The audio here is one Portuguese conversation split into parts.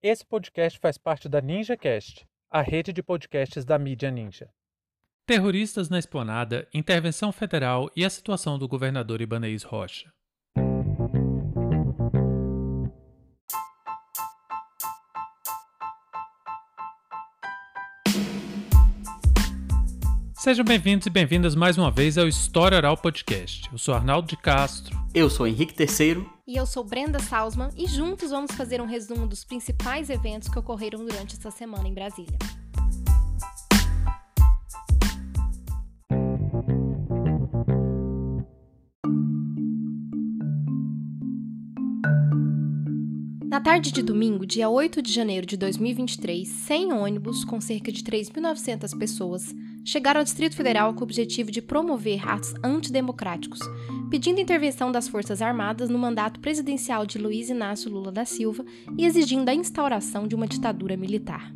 Esse podcast faz parte da NinjaCast, a rede de podcasts da mídia Ninja. Terroristas na esplanada, intervenção federal e a situação do governador Ibanez Rocha. Sejam bem-vindos e bem-vindas mais uma vez ao História Oral Podcast. Eu sou Arnaldo de Castro. Eu sou Henrique Terceiro. E eu sou Brenda Salzman e juntos vamos fazer um resumo dos principais eventos que ocorreram durante essa semana em Brasília. Na tarde de domingo, dia 8 de janeiro de 2023, 100 ônibus com cerca de 3.900 pessoas chegaram ao Distrito Federal com o objetivo de promover atos antidemocráticos, pedindo intervenção das Forças Armadas no mandato presidencial de Luiz Inácio Lula da Silva e exigindo a instauração de uma ditadura militar.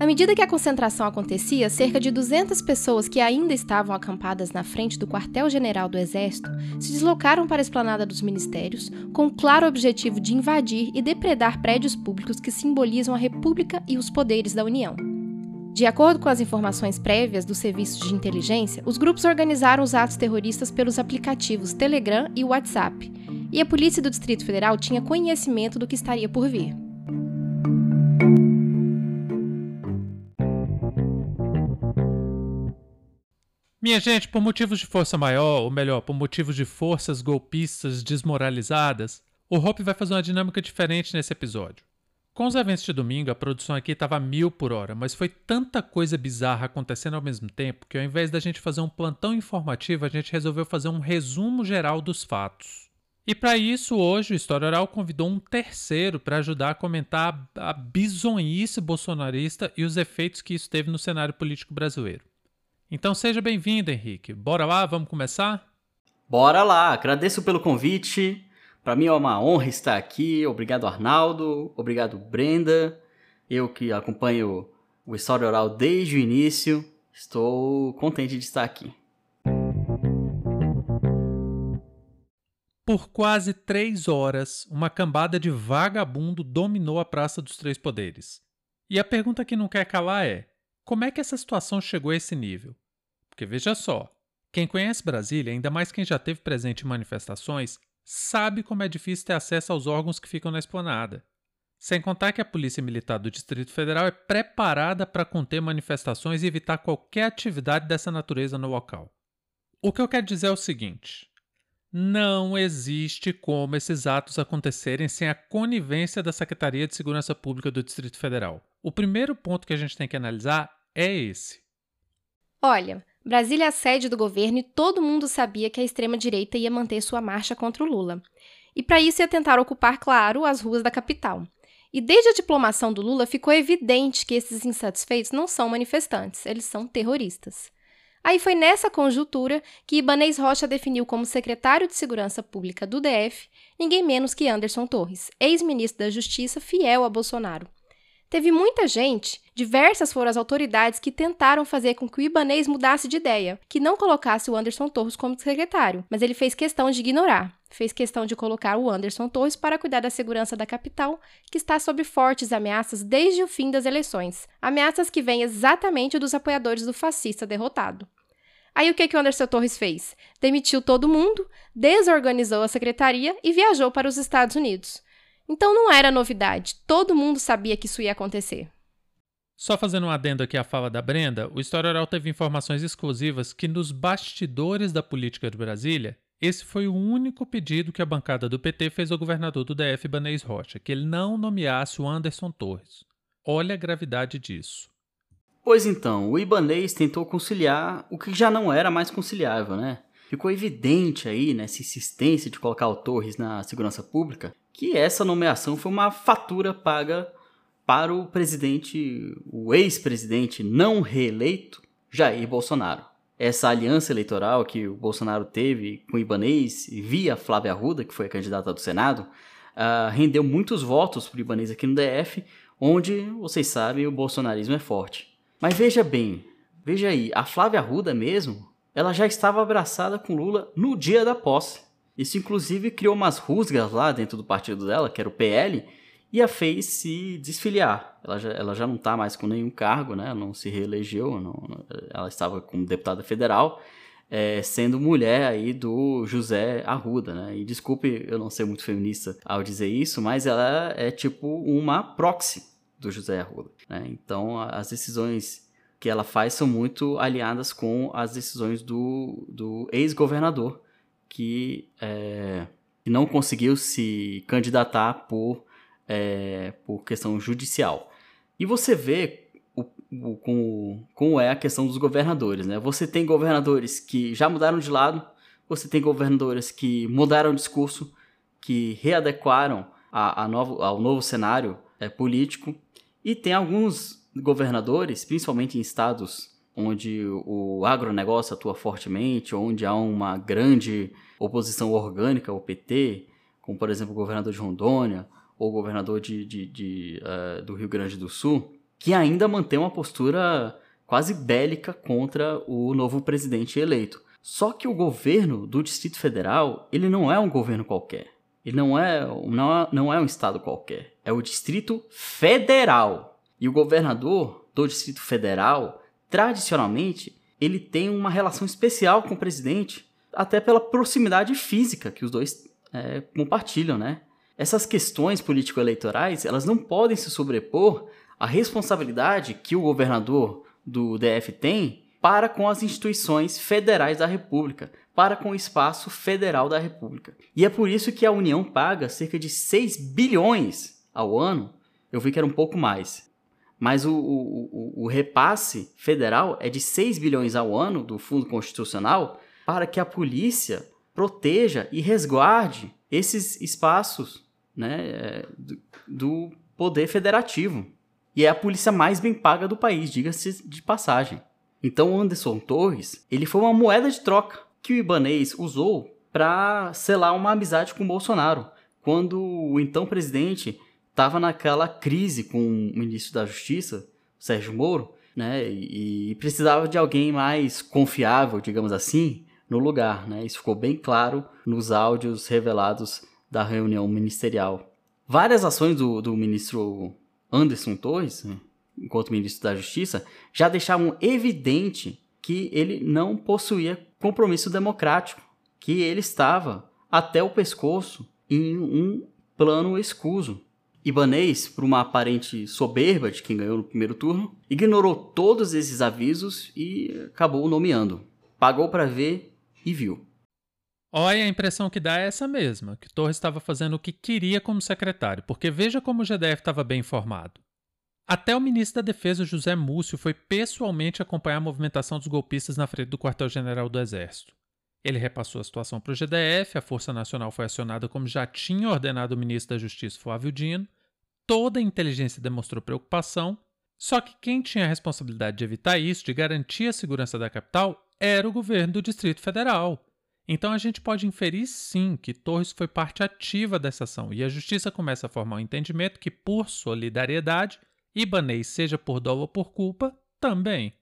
À medida que a concentração acontecia, cerca de 200 pessoas que ainda estavam acampadas na frente do quartel-general do Exército se deslocaram para a esplanada dos ministérios com o claro objetivo de invadir e depredar prédios públicos que simbolizam a República e os poderes da União. De acordo com as informações prévias dos serviços de inteligência, os grupos organizaram os atos terroristas pelos aplicativos Telegram e WhatsApp, e a Polícia do Distrito Federal tinha conhecimento do que estaria por vir. Minha gente, por motivos de força maior, ou melhor, por motivos de forças golpistas desmoralizadas, o Hope vai fazer uma dinâmica diferente nesse episódio. Com os eventos de domingo, a produção aqui estava mil por hora, mas foi tanta coisa bizarra acontecendo ao mesmo tempo que ao invés da gente fazer um plantão informativo, a gente resolveu fazer um resumo geral dos fatos. E para isso, hoje o História Oral convidou um terceiro para ajudar a comentar a bizonhice bolsonarista e os efeitos que isso teve no cenário político brasileiro. Então seja bem-vindo, Henrique. Bora lá, vamos começar? Bora lá, agradeço pelo convite. Para mim é uma honra estar aqui. Obrigado, Arnaldo. Obrigado, Brenda. Eu que acompanho o História Oral desde o início. Estou contente de estar aqui. Por quase três horas, uma cambada de vagabundo dominou a Praça dos Três Poderes. E a pergunta que não quer calar é: como é que essa situação chegou a esse nível? Porque veja só, quem conhece Brasília, ainda mais quem já teve presente em manifestações, sabe como é difícil ter acesso aos órgãos que ficam na esplanada. Sem contar que a Polícia Militar do Distrito Federal é preparada para conter manifestações e evitar qualquer atividade dessa natureza no local. O que eu quero dizer é o seguinte: não existe como esses atos acontecerem sem a conivência da Secretaria de Segurança Pública do Distrito Federal. O primeiro ponto que a gente tem que analisar é esse. Olha, Brasília é a sede do governo e todo mundo sabia que a extrema-direita ia manter sua marcha contra o Lula. E para isso ia tentar ocupar, claro, as ruas da capital. E desde a diplomação do Lula ficou evidente que esses insatisfeitos não são manifestantes, eles são terroristas. Aí foi nessa conjuntura que Ibanez Rocha definiu como secretário de Segurança Pública do DF ninguém menos que Anderson Torres, ex-ministro da Justiça fiel a Bolsonaro. Teve muita gente, diversas foram as autoridades que tentaram fazer com que o Ibanês mudasse de ideia, que não colocasse o Anderson Torres como secretário, mas ele fez questão de ignorar. Fez questão de colocar o Anderson Torres para cuidar da segurança da capital, que está sob fortes ameaças desde o fim das eleições. Ameaças que vêm exatamente dos apoiadores do fascista derrotado. Aí o que, que o Anderson Torres fez? Demitiu todo mundo, desorganizou a secretaria e viajou para os Estados Unidos. Então não era novidade, todo mundo sabia que isso ia acontecer. Só fazendo um adendo aqui à fala da Brenda, o História Oral teve informações exclusivas que nos bastidores da política de Brasília, esse foi o único pedido que a bancada do PT fez ao governador do DF, Banês Rocha, que ele não nomeasse o Anderson Torres. Olha a gravidade disso. Pois então, o Ibanês tentou conciliar o que já não era mais conciliável, né? Ficou evidente aí nessa insistência de colocar o Torres na segurança pública que essa nomeação foi uma fatura paga para o presidente, o ex-presidente não reeleito, Jair Bolsonaro. Essa aliança eleitoral que o Bolsonaro teve com o Ibanês via Flávia Arruda, que foi a candidata do Senado, uh, rendeu muitos votos para o Ibanês aqui no DF, onde, vocês sabem, o bolsonarismo é forte. Mas veja bem, veja aí, a Flávia Arruda mesmo, ela já estava abraçada com Lula no dia da posse. Isso inclusive criou umas rusgas lá dentro do partido dela, que era o PL, e a fez se desfiliar. Ela já, ela já não está mais com nenhum cargo, né? não se reelegeu, não, ela estava como deputada federal, é, sendo mulher aí do José Arruda, né? E desculpe eu não ser muito feminista ao dizer isso, mas ela é tipo uma proxy do José Arruda, né? Então as decisões que ela faz são muito alinhadas com as decisões do, do ex-governador que é, não conseguiu se candidatar por, é, por questão judicial. E você vê o, o, como, como é a questão dos governadores. Né? Você tem governadores que já mudaram de lado, você tem governadores que mudaram o discurso, que readequaram a, a novo, ao novo cenário é, político, e tem alguns governadores, principalmente em estados onde o agronegócio atua fortemente, onde há uma grande oposição orgânica ao PT, como por exemplo o governador de Rondônia ou o governador de, de, de uh, do Rio Grande do Sul, que ainda mantém uma postura quase bélica contra o novo presidente eleito. Só que o governo do Distrito Federal, ele não é um governo qualquer. Ele não é, não é, não é um estado qualquer. É o Distrito Federal. E o governador do Distrito Federal, tradicionalmente, ele tem uma relação especial com o presidente, até pela proximidade física que os dois é, compartilham, né? Essas questões político-eleitorais, elas não podem se sobrepor à responsabilidade que o governador do DF tem para com as instituições federais da República, para com o espaço federal da República. E é por isso que a União paga cerca de 6 bilhões ao ano, eu vi que era um pouco mais, mas o, o, o, repasse federal é de 6 bilhões ao ano do Fundo Constitucional para que a polícia proteja e resguarde esses espaços né, do, do poder federativo. E é a polícia mais bem paga do país, diga-se de passagem. Então Anderson Torres, ele foi uma moeda de troca que o Ibanês usou para selar uma amizade com Bolsonaro, quando o então presidente estava naquela crise com o ministro da Justiça, Sérgio Moro, né, e precisava de alguém mais confiável, digamos assim, no lugar. Né? Isso ficou bem claro nos áudios revelados da reunião ministerial. Várias ações do, do ministro Anderson Torres, enquanto ministro da Justiça, já deixavam evidente que ele não possuía compromisso democrático, que ele estava até o pescoço em um plano escuso. Ibanês, por uma aparente soberba de quem ganhou no primeiro turno, ignorou todos esses avisos e acabou nomeando. Pagou para ver e viu. Olha, a impressão que dá é essa mesma, que Torres estava fazendo o que queria como secretário, porque veja como o GDF estava bem informado. Até o ministro da Defesa, José Múcio, foi pessoalmente acompanhar a movimentação dos golpistas na frente do quartel-general do Exército. Ele repassou a situação para o GDF, a Força Nacional foi acionada como já tinha ordenado o ministro da Justiça, Flávio Dino, toda a inteligência demonstrou preocupação, só que quem tinha a responsabilidade de evitar isso, de garantir a segurança da capital, era o governo do Distrito Federal. Então a gente pode inferir sim que Torres foi parte ativa dessa ação e a justiça começa a formar um entendimento que, por solidariedade, Ibanês, seja por dolo ou por culpa, também.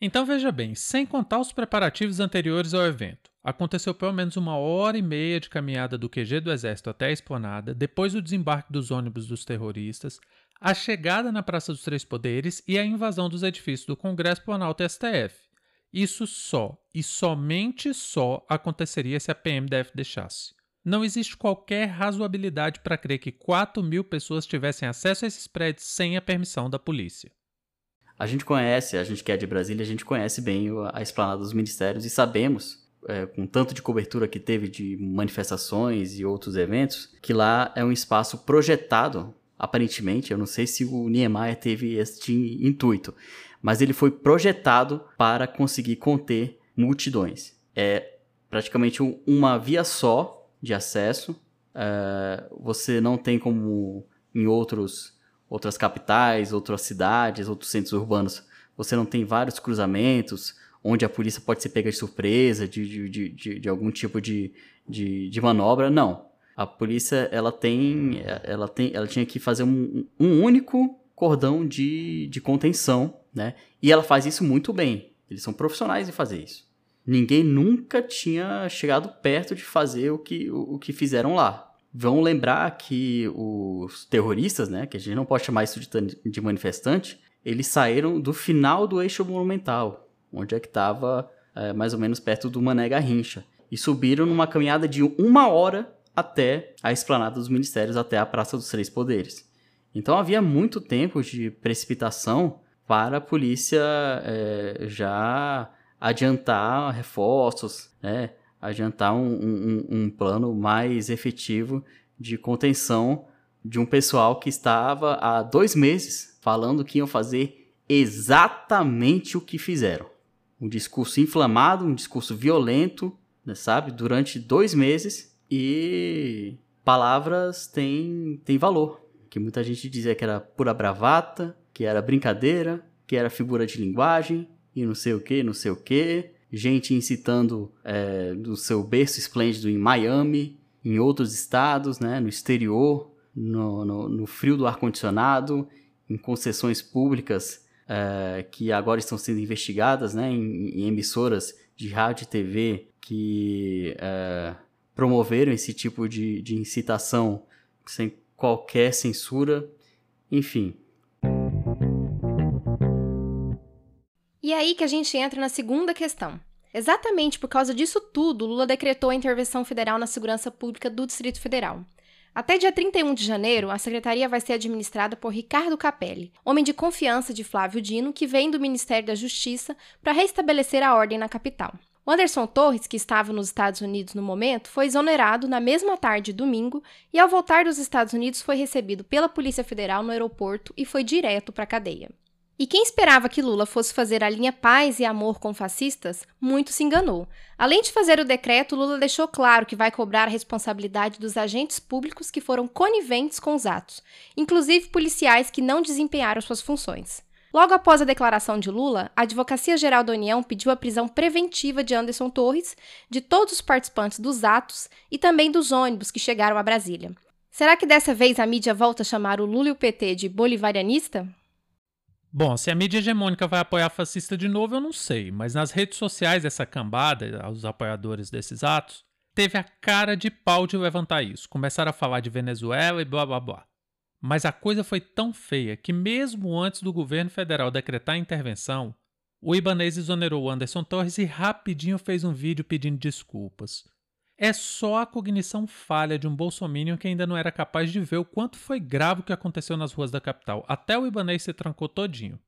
Então veja bem, sem contar os preparativos anteriores ao evento, aconteceu pelo menos uma hora e meia de caminhada do QG do Exército até a esplanada, depois o desembarque dos ônibus dos terroristas, a chegada na Praça dos Três Poderes e a invasão dos edifícios do Congresso Planalto e STF. Isso só e somente só aconteceria se a PMDF deixasse. Não existe qualquer razoabilidade para crer que 4 mil pessoas tivessem acesso a esses prédios sem a permissão da polícia. A gente conhece, a gente que é de Brasília, a gente conhece bem a esplanada dos ministérios e sabemos, é, com tanto de cobertura que teve de manifestações e outros eventos, que lá é um espaço projetado, aparentemente, eu não sei se o Niemeyer teve este intuito, mas ele foi projetado para conseguir conter multidões. É praticamente uma via só de acesso. É, você não tem como em outros, outras capitais, outras cidades, outros centros urbanos, você não tem vários cruzamentos onde a polícia pode ser pega de surpresa, de, de, de, de algum tipo de, de, de manobra. Não. A polícia ela tem, ela tem, ela tinha que fazer um, um único cordão de, de contenção, né? E ela faz isso muito bem. Eles são profissionais em fazer isso. Ninguém nunca tinha chegado perto de fazer o que, o, o que fizeram lá. Vão lembrar que os terroristas, né, que a gente não pode chamar isso de, de manifestante, eles saíram do final do eixo monumental, onde é que estava é, mais ou menos perto do Mané Garrincha, e subiram numa caminhada de uma hora até a esplanada dos ministérios, até a Praça dos Três Poderes. Então havia muito tempo de precipitação para a polícia é, já adiantar reforços, né? adiantar um, um, um plano mais efetivo de contenção de um pessoal que estava há dois meses falando que iam fazer exatamente o que fizeram. Um discurso inflamado, um discurso violento, né, sabe? Durante dois meses e palavras têm, têm valor. Que muita gente dizia que era pura bravata, que era brincadeira, que era figura de linguagem e não sei o que, não sei o que. Gente incitando é, do seu berço esplêndido em Miami, em outros estados, né, no exterior, no, no, no frio do ar-condicionado, em concessões públicas é, que agora estão sendo investigadas, né, em, em emissoras de rádio e TV que é, promoveram esse tipo de, de incitação sem qualquer censura, enfim. E é aí que a gente entra na segunda questão. Exatamente por causa disso tudo, Lula decretou a intervenção federal na segurança pública do Distrito Federal. Até dia 31 de janeiro, a secretaria vai ser administrada por Ricardo Capelli, homem de confiança de Flávio Dino, que vem do Ministério da Justiça para restabelecer a ordem na capital. O Anderson Torres, que estava nos Estados Unidos no momento, foi exonerado na mesma tarde de domingo e, ao voltar dos Estados Unidos, foi recebido pela Polícia Federal no aeroporto e foi direto para a cadeia. E quem esperava que Lula fosse fazer a linha paz e amor com fascistas, muito se enganou. Além de fazer o decreto, Lula deixou claro que vai cobrar a responsabilidade dos agentes públicos que foram coniventes com os atos, inclusive policiais que não desempenharam suas funções. Logo após a declaração de Lula, a Advocacia Geral da União pediu a prisão preventiva de Anderson Torres, de todos os participantes dos atos e também dos ônibus que chegaram a Brasília. Será que dessa vez a mídia volta a chamar o Lula e o PT de bolivarianista? Bom, se a mídia hegemônica vai apoiar fascista de novo, eu não sei, mas nas redes sociais essa cambada, os apoiadores desses atos, teve a cara de pau de levantar isso. Começaram a falar de Venezuela e blá blá blá. Mas a coisa foi tão feia que, mesmo antes do governo federal decretar a intervenção, o Ibanez exonerou Anderson Torres e rapidinho fez um vídeo pedindo desculpas. É só a cognição falha de um bolsominion que ainda não era capaz de ver o quanto foi grave o que aconteceu nas ruas da capital. Até o Ibanez se trancou todinho.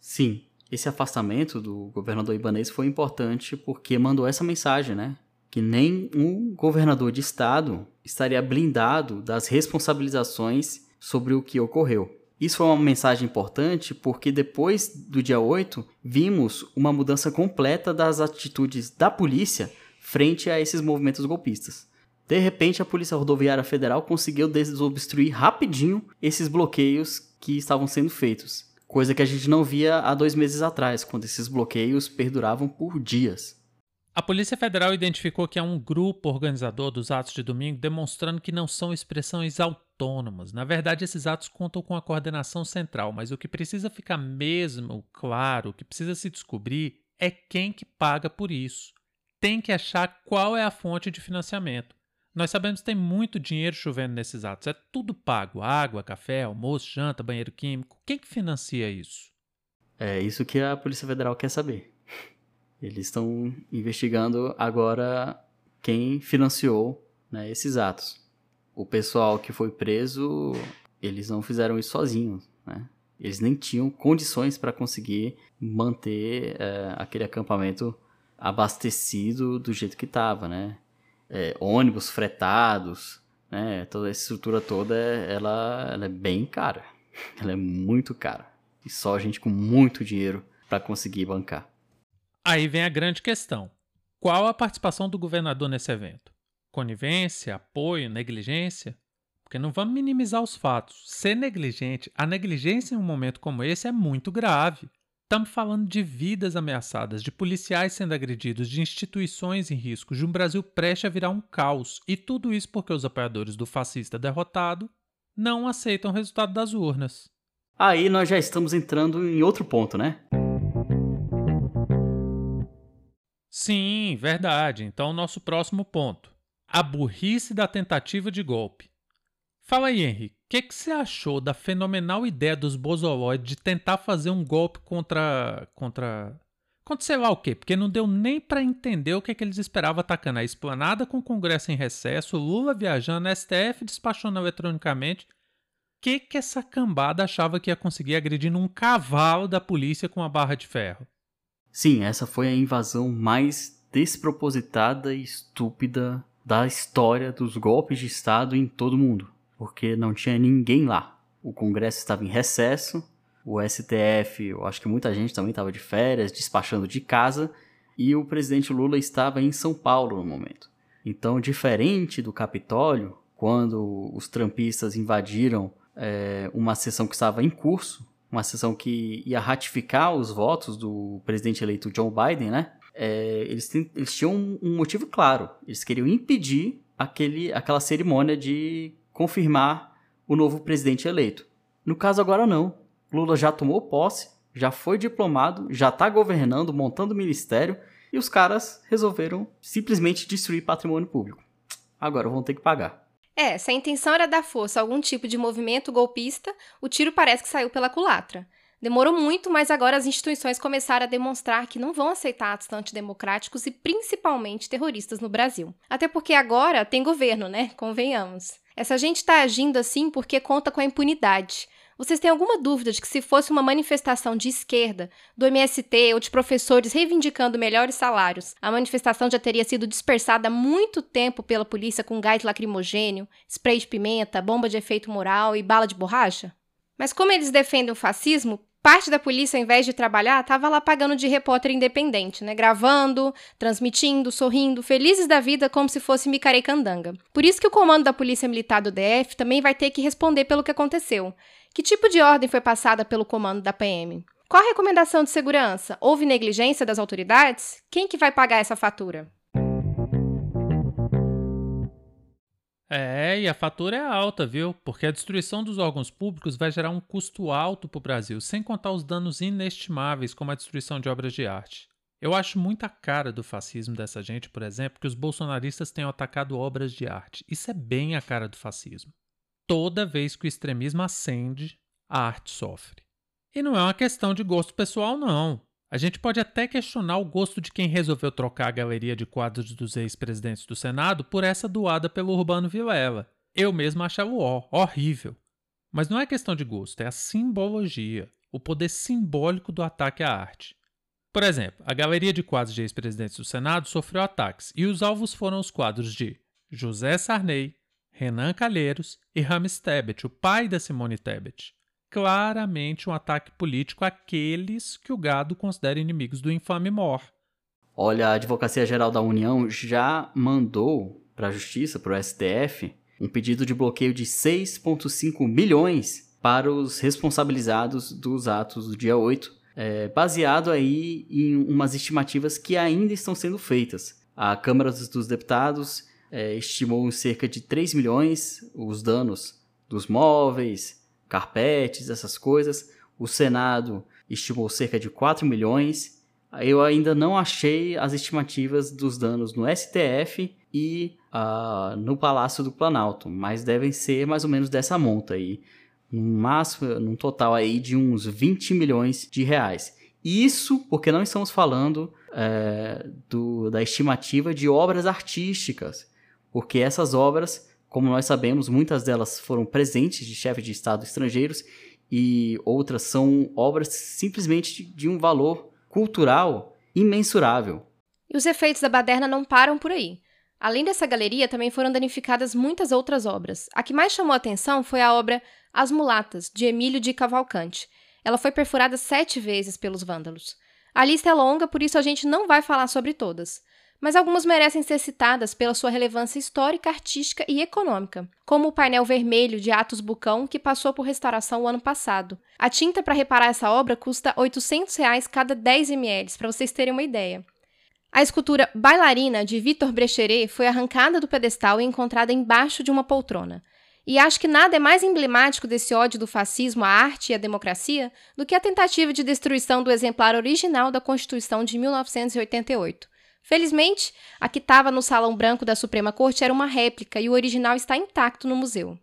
Sim, esse afastamento do governador Ibanez foi importante porque mandou essa mensagem, né? Que nem um governador de estado estaria blindado das responsabilizações sobre o que ocorreu. Isso foi uma mensagem importante porque depois do dia 8 vimos uma mudança completa das atitudes da polícia frente a esses movimentos golpistas. De repente, a Polícia Rodoviária Federal conseguiu desobstruir rapidinho esses bloqueios que estavam sendo feitos, coisa que a gente não via há dois meses atrás, quando esses bloqueios perduravam por dias. A Polícia Federal identificou que há um grupo organizador dos atos de domingo demonstrando que não são expressões autônomas. Na verdade, esses atos contam com a coordenação central, mas o que precisa ficar mesmo claro, o que precisa se descobrir é quem que paga por isso. Tem que achar qual é a fonte de financiamento. Nós sabemos que tem muito dinheiro chovendo nesses atos. É tudo pago: água, café, almoço, janta, banheiro químico. Quem que financia isso? É isso que a Polícia Federal quer saber. Eles estão investigando agora quem financiou né, esses atos. O pessoal que foi preso, eles não fizeram isso sozinhos, né? Eles nem tinham condições para conseguir manter é, aquele acampamento abastecido do jeito que estava, né? É, ônibus fretados, né? Toda essa estrutura toda, ela, ela é bem cara. Ela é muito cara. E só gente com muito dinheiro para conseguir bancar. Aí vem a grande questão: qual a participação do governador nesse evento? Conivência, apoio, negligência? Porque não vamos minimizar os fatos. Ser negligente, a negligência em um momento como esse é muito grave. Estamos falando de vidas ameaçadas, de policiais sendo agredidos, de instituições em risco, de um Brasil prestes a virar um caos. E tudo isso porque os apoiadores do fascista derrotado não aceitam o resultado das urnas. Aí nós já estamos entrando em outro ponto, né? Sim, verdade. Então, nosso próximo ponto. A burrice da tentativa de golpe. Fala aí, Henry, o que, que você achou da fenomenal ideia dos bozoloides de tentar fazer um golpe contra. contra. contra sei lá o quê? Porque não deu nem para entender o que, que eles esperavam atacando a esplanada com o Congresso em recesso, Lula viajando, STF despachando eletronicamente. O que, que essa cambada achava que ia conseguir agredindo um cavalo da polícia com uma barra de ferro? Sim, essa foi a invasão mais despropositada e estúpida da história dos golpes de Estado em todo o mundo porque não tinha ninguém lá. O Congresso estava em recesso, o STF, eu acho que muita gente também estava de férias, despachando de casa, e o presidente Lula estava em São Paulo no momento. Então, diferente do Capitólio, quando os trampistas invadiram é, uma sessão que estava em curso, uma sessão que ia ratificar os votos do presidente eleito Joe Biden, né? É, eles, eles, tinham um motivo claro. Eles queriam impedir aquele, aquela cerimônia de confirmar o novo presidente eleito. No caso agora não. Lula já tomou posse, já foi diplomado, já está governando, montando ministério e os caras resolveram simplesmente destruir patrimônio público. Agora vão ter que pagar. É, se a intenção era dar força a algum tipo de movimento golpista, o tiro parece que saiu pela culatra. Demorou muito, mas agora as instituições começaram a demonstrar que não vão aceitar atos antidemocráticos e principalmente terroristas no Brasil. Até porque agora tem governo, né? Convenhamos. Essa gente está agindo assim porque conta com a impunidade. Vocês têm alguma dúvida de que se fosse uma manifestação de esquerda, do MST ou de professores reivindicando melhores salários, a manifestação já teria sido dispersada há muito tempo pela polícia com gás lacrimogênio, spray de pimenta, bomba de efeito moral e bala de borracha? Mas como eles defendem o fascismo, Parte da polícia, ao invés de trabalhar, estava lá pagando de repórter independente, né? Gravando, transmitindo, sorrindo, felizes da vida como se fosse micarecandanga. Por isso que o comando da Polícia Militar do DF também vai ter que responder pelo que aconteceu. Que tipo de ordem foi passada pelo comando da PM? Qual a recomendação de segurança? Houve negligência das autoridades? Quem que vai pagar essa fatura? É, e a fatura é alta, viu? Porque a destruição dos órgãos públicos vai gerar um custo alto para o Brasil, sem contar os danos inestimáveis, como a destruição de obras de arte. Eu acho muita cara do fascismo dessa gente, por exemplo, que os bolsonaristas tenham atacado obras de arte. Isso é bem a cara do fascismo. Toda vez que o extremismo acende, a arte sofre. E não é uma questão de gosto pessoal, não. A gente pode até questionar o gosto de quem resolveu trocar a galeria de quadros dos ex-presidentes do Senado por essa doada pelo Urbano Vilela. Eu mesmo achava ó, horrível. Mas não é questão de gosto, é a simbologia, o poder simbólico do ataque à arte. Por exemplo, a galeria de quadros de ex-presidentes do Senado sofreu ataques e os alvos foram os quadros de José Sarney, Renan Calheiros e Rames Tebet, o pai da Simone Tebet claramente um ataque político àqueles que o gado considera inimigos do infame Mor. Olha, a Advocacia Geral da União já mandou para a Justiça, para o STF, um pedido de bloqueio de 6,5 milhões para os responsabilizados dos atos do dia 8, é, baseado aí em umas estimativas que ainda estão sendo feitas. A Câmara dos Deputados é, estimou em cerca de 3 milhões os danos dos móveis, carpetes, essas coisas. O Senado estimou cerca de 4 milhões. Eu ainda não achei as estimativas dos danos no STF e uh, no Palácio do Planalto, mas devem ser mais ou menos dessa monta aí, num máximo, num total aí de uns 20 milhões de reais. Isso porque não estamos falando é, do, da estimativa de obras artísticas, porque essas obras como nós sabemos, muitas delas foram presentes de chefes de Estado estrangeiros e outras são obras simplesmente de um valor cultural imensurável. E os efeitos da baderna não param por aí. Além dessa galeria, também foram danificadas muitas outras obras. A que mais chamou a atenção foi a obra As Mulatas, de Emílio de Cavalcante. Ela foi perfurada sete vezes pelos vândalos. A lista é longa, por isso a gente não vai falar sobre todas mas algumas merecem ser citadas pela sua relevância histórica, artística e econômica, como o painel vermelho de Atos Bucão, que passou por restauração o ano passado. A tinta para reparar essa obra custa 800 reais cada 10 ml, para vocês terem uma ideia. A escultura Bailarina, de Victor Brecheret, foi arrancada do pedestal e encontrada embaixo de uma poltrona. E acho que nada é mais emblemático desse ódio do fascismo à arte e à democracia do que a tentativa de destruição do exemplar original da Constituição de 1988. Felizmente, a que estava no Salão Branco da Suprema Corte era uma réplica e o original está intacto no museu.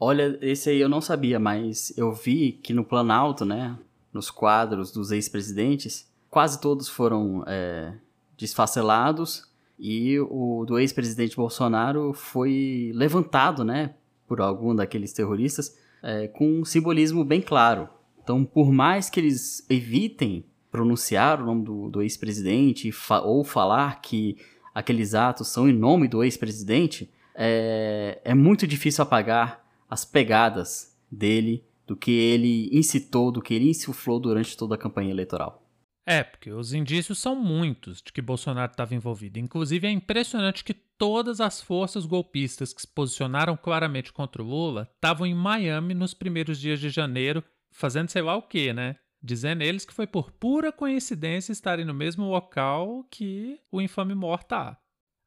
Olha, esse aí eu não sabia, mas eu vi que no Planalto, né, nos quadros dos ex-presidentes, quase todos foram é, desfacelados e o do ex-presidente Bolsonaro foi levantado, né, por algum daqueles terroristas, é, com um simbolismo bem claro. Então, por mais que eles evitem pronunciar o nome do, do ex-presidente fa ou falar que aqueles atos são em nome do ex-presidente, é, é muito difícil apagar as pegadas dele, do que ele incitou, do que ele insuflou durante toda a campanha eleitoral. É, porque os indícios são muitos de que Bolsonaro estava envolvido. Inclusive, é impressionante que todas as forças golpistas que se posicionaram claramente contra o Lula estavam em Miami nos primeiros dias de janeiro, fazendo sei lá o quê, né? Dizendo eles que foi por pura coincidência estarem no mesmo local que o infame Mor tá.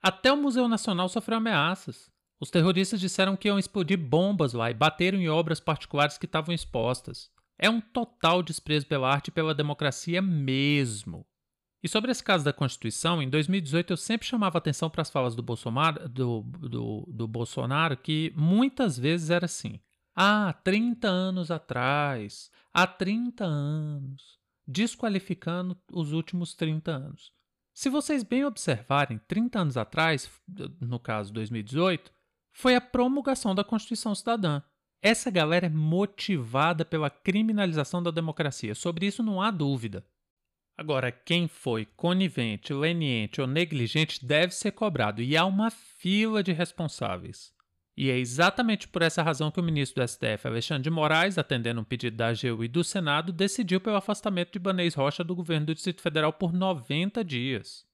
Até o Museu Nacional sofreu ameaças. Os terroristas disseram que iam explodir bombas lá e bateram em obras particulares que estavam expostas. É um total desprezo pela arte e pela democracia mesmo. E sobre esse caso da Constituição, em 2018 eu sempre chamava atenção para as falas do Bolsonaro, do, do, do Bolsonaro que muitas vezes era assim. Ah, 30 anos atrás, há 30 anos, desqualificando os últimos 30 anos. Se vocês bem observarem, 30 anos atrás, no caso 2018, foi a promulgação da Constituição Cidadã. Essa galera é motivada pela criminalização da democracia, sobre isso não há dúvida. Agora, quem foi conivente, leniente ou negligente deve ser cobrado, e há uma fila de responsáveis. E é exatamente por essa razão que o ministro do STF, Alexandre de Moraes, atendendo um pedido da AGU e do Senado, decidiu pelo afastamento de Banês Rocha do governo do Distrito Federal por 90 dias.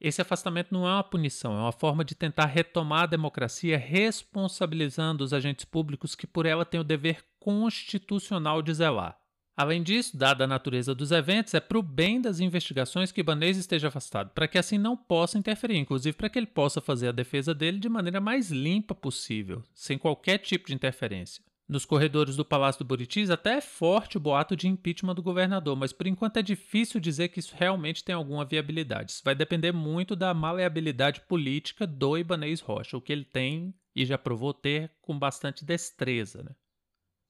Esse afastamento não é uma punição, é uma forma de tentar retomar a democracia responsabilizando os agentes públicos que por ela têm o dever constitucional de zelar. Além disso, dada a natureza dos eventos, é para o bem das investigações que Ibanez esteja afastado, para que assim não possa interferir, inclusive para que ele possa fazer a defesa dele de maneira mais limpa possível, sem qualquer tipo de interferência. Nos corredores do Palácio do Buritis até é forte o boato de impeachment do governador, mas por enquanto é difícil dizer que isso realmente tem alguma viabilidade. Isso vai depender muito da maleabilidade política do Ibanez Rocha, o que ele tem e já provou ter com bastante destreza. Né?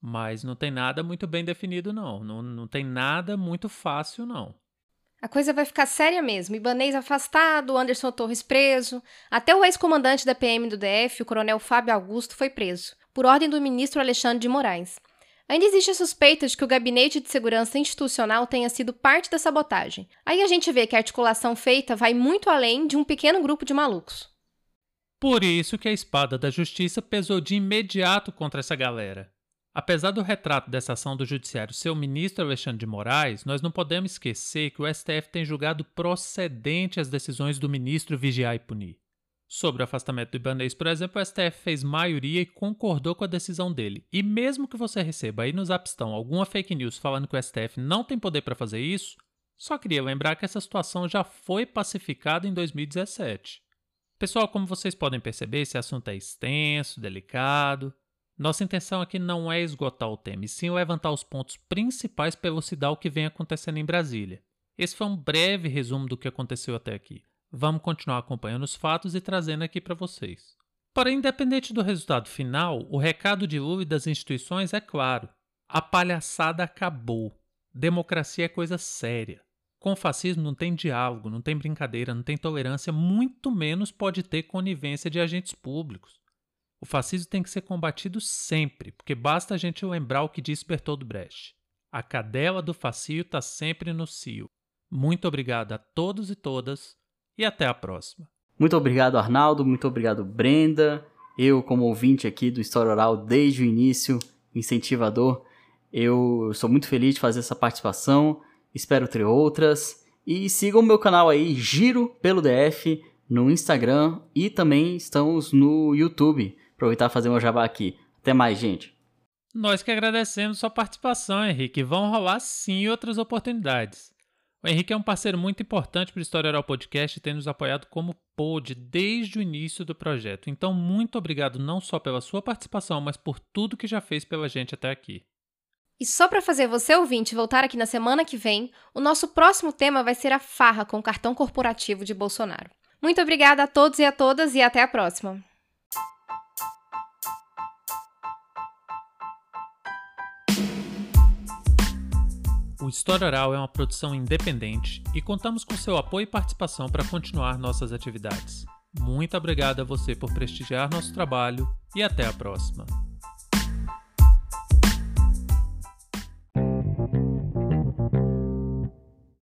Mas não tem nada muito bem definido, não. Não, não tem nada muito fácil, não. A coisa vai ficar séria mesmo. Ibanês afastado, Anderson Torres preso. Até o ex-comandante da PM do DF, o coronel Fábio Augusto, foi preso, por ordem do ministro Alexandre de Moraes. Ainda existe a suspeita de que o Gabinete de Segurança Institucional tenha sido parte da sabotagem. Aí a gente vê que a articulação feita vai muito além de um pequeno grupo de malucos. Por isso que a espada da justiça pesou de imediato contra essa galera. Apesar do retrato dessa ação do Judiciário ser o ministro Alexandre de Moraes, nós não podemos esquecer que o STF tem julgado procedente as decisões do ministro vigiar e punir. Sobre o afastamento do Ibanez, por exemplo, o STF fez maioria e concordou com a decisão dele. E mesmo que você receba aí nos Apstão alguma fake news falando que o STF não tem poder para fazer isso, só queria lembrar que essa situação já foi pacificada em 2017. Pessoal, como vocês podem perceber, esse assunto é extenso, delicado, nossa intenção aqui não é esgotar o tema, e sim levantar os pontos principais para elucidar o que vem acontecendo em Brasília. Esse foi um breve resumo do que aconteceu até aqui. Vamos continuar acompanhando os fatos e trazendo aqui para vocês. Porém, independente do resultado final, o recado de Lula e das instituições é claro: a palhaçada acabou. Democracia é coisa séria. Com o fascismo não tem diálogo, não tem brincadeira, não tem tolerância, muito menos pode ter conivência de agentes públicos. O fascismo tem que ser combatido sempre, porque basta a gente lembrar o que disse Bertold Brecht. A cadela do facio está sempre no cio. Muito obrigado a todos e todas e até a próxima. Muito obrigado, Arnaldo. Muito obrigado, Brenda. Eu, como ouvinte aqui do História Oral desde o início, incentivador, eu sou muito feliz de fazer essa participação. Espero ter outras. E sigam o meu canal aí, Giro pelo DF, no Instagram e também estamos no YouTube aproveitar e fazer meu jabá aqui. Até mais, gente. Nós que agradecemos sua participação, Henrique. Vão rolar sim outras oportunidades. O Henrique é um parceiro muito importante para o História Oral Podcast e tem nos apoiado como pôde desde o início do projeto. Então, muito obrigado não só pela sua participação, mas por tudo que já fez pela gente até aqui. E só para fazer você ouvinte voltar aqui na semana que vem, o nosso próximo tema vai ser a farra com o cartão corporativo de Bolsonaro. Muito obrigada a todos e a todas e até a próxima. O História Oral é uma produção independente e contamos com seu apoio e participação para continuar nossas atividades. Muito obrigado a você por prestigiar nosso trabalho e até a próxima.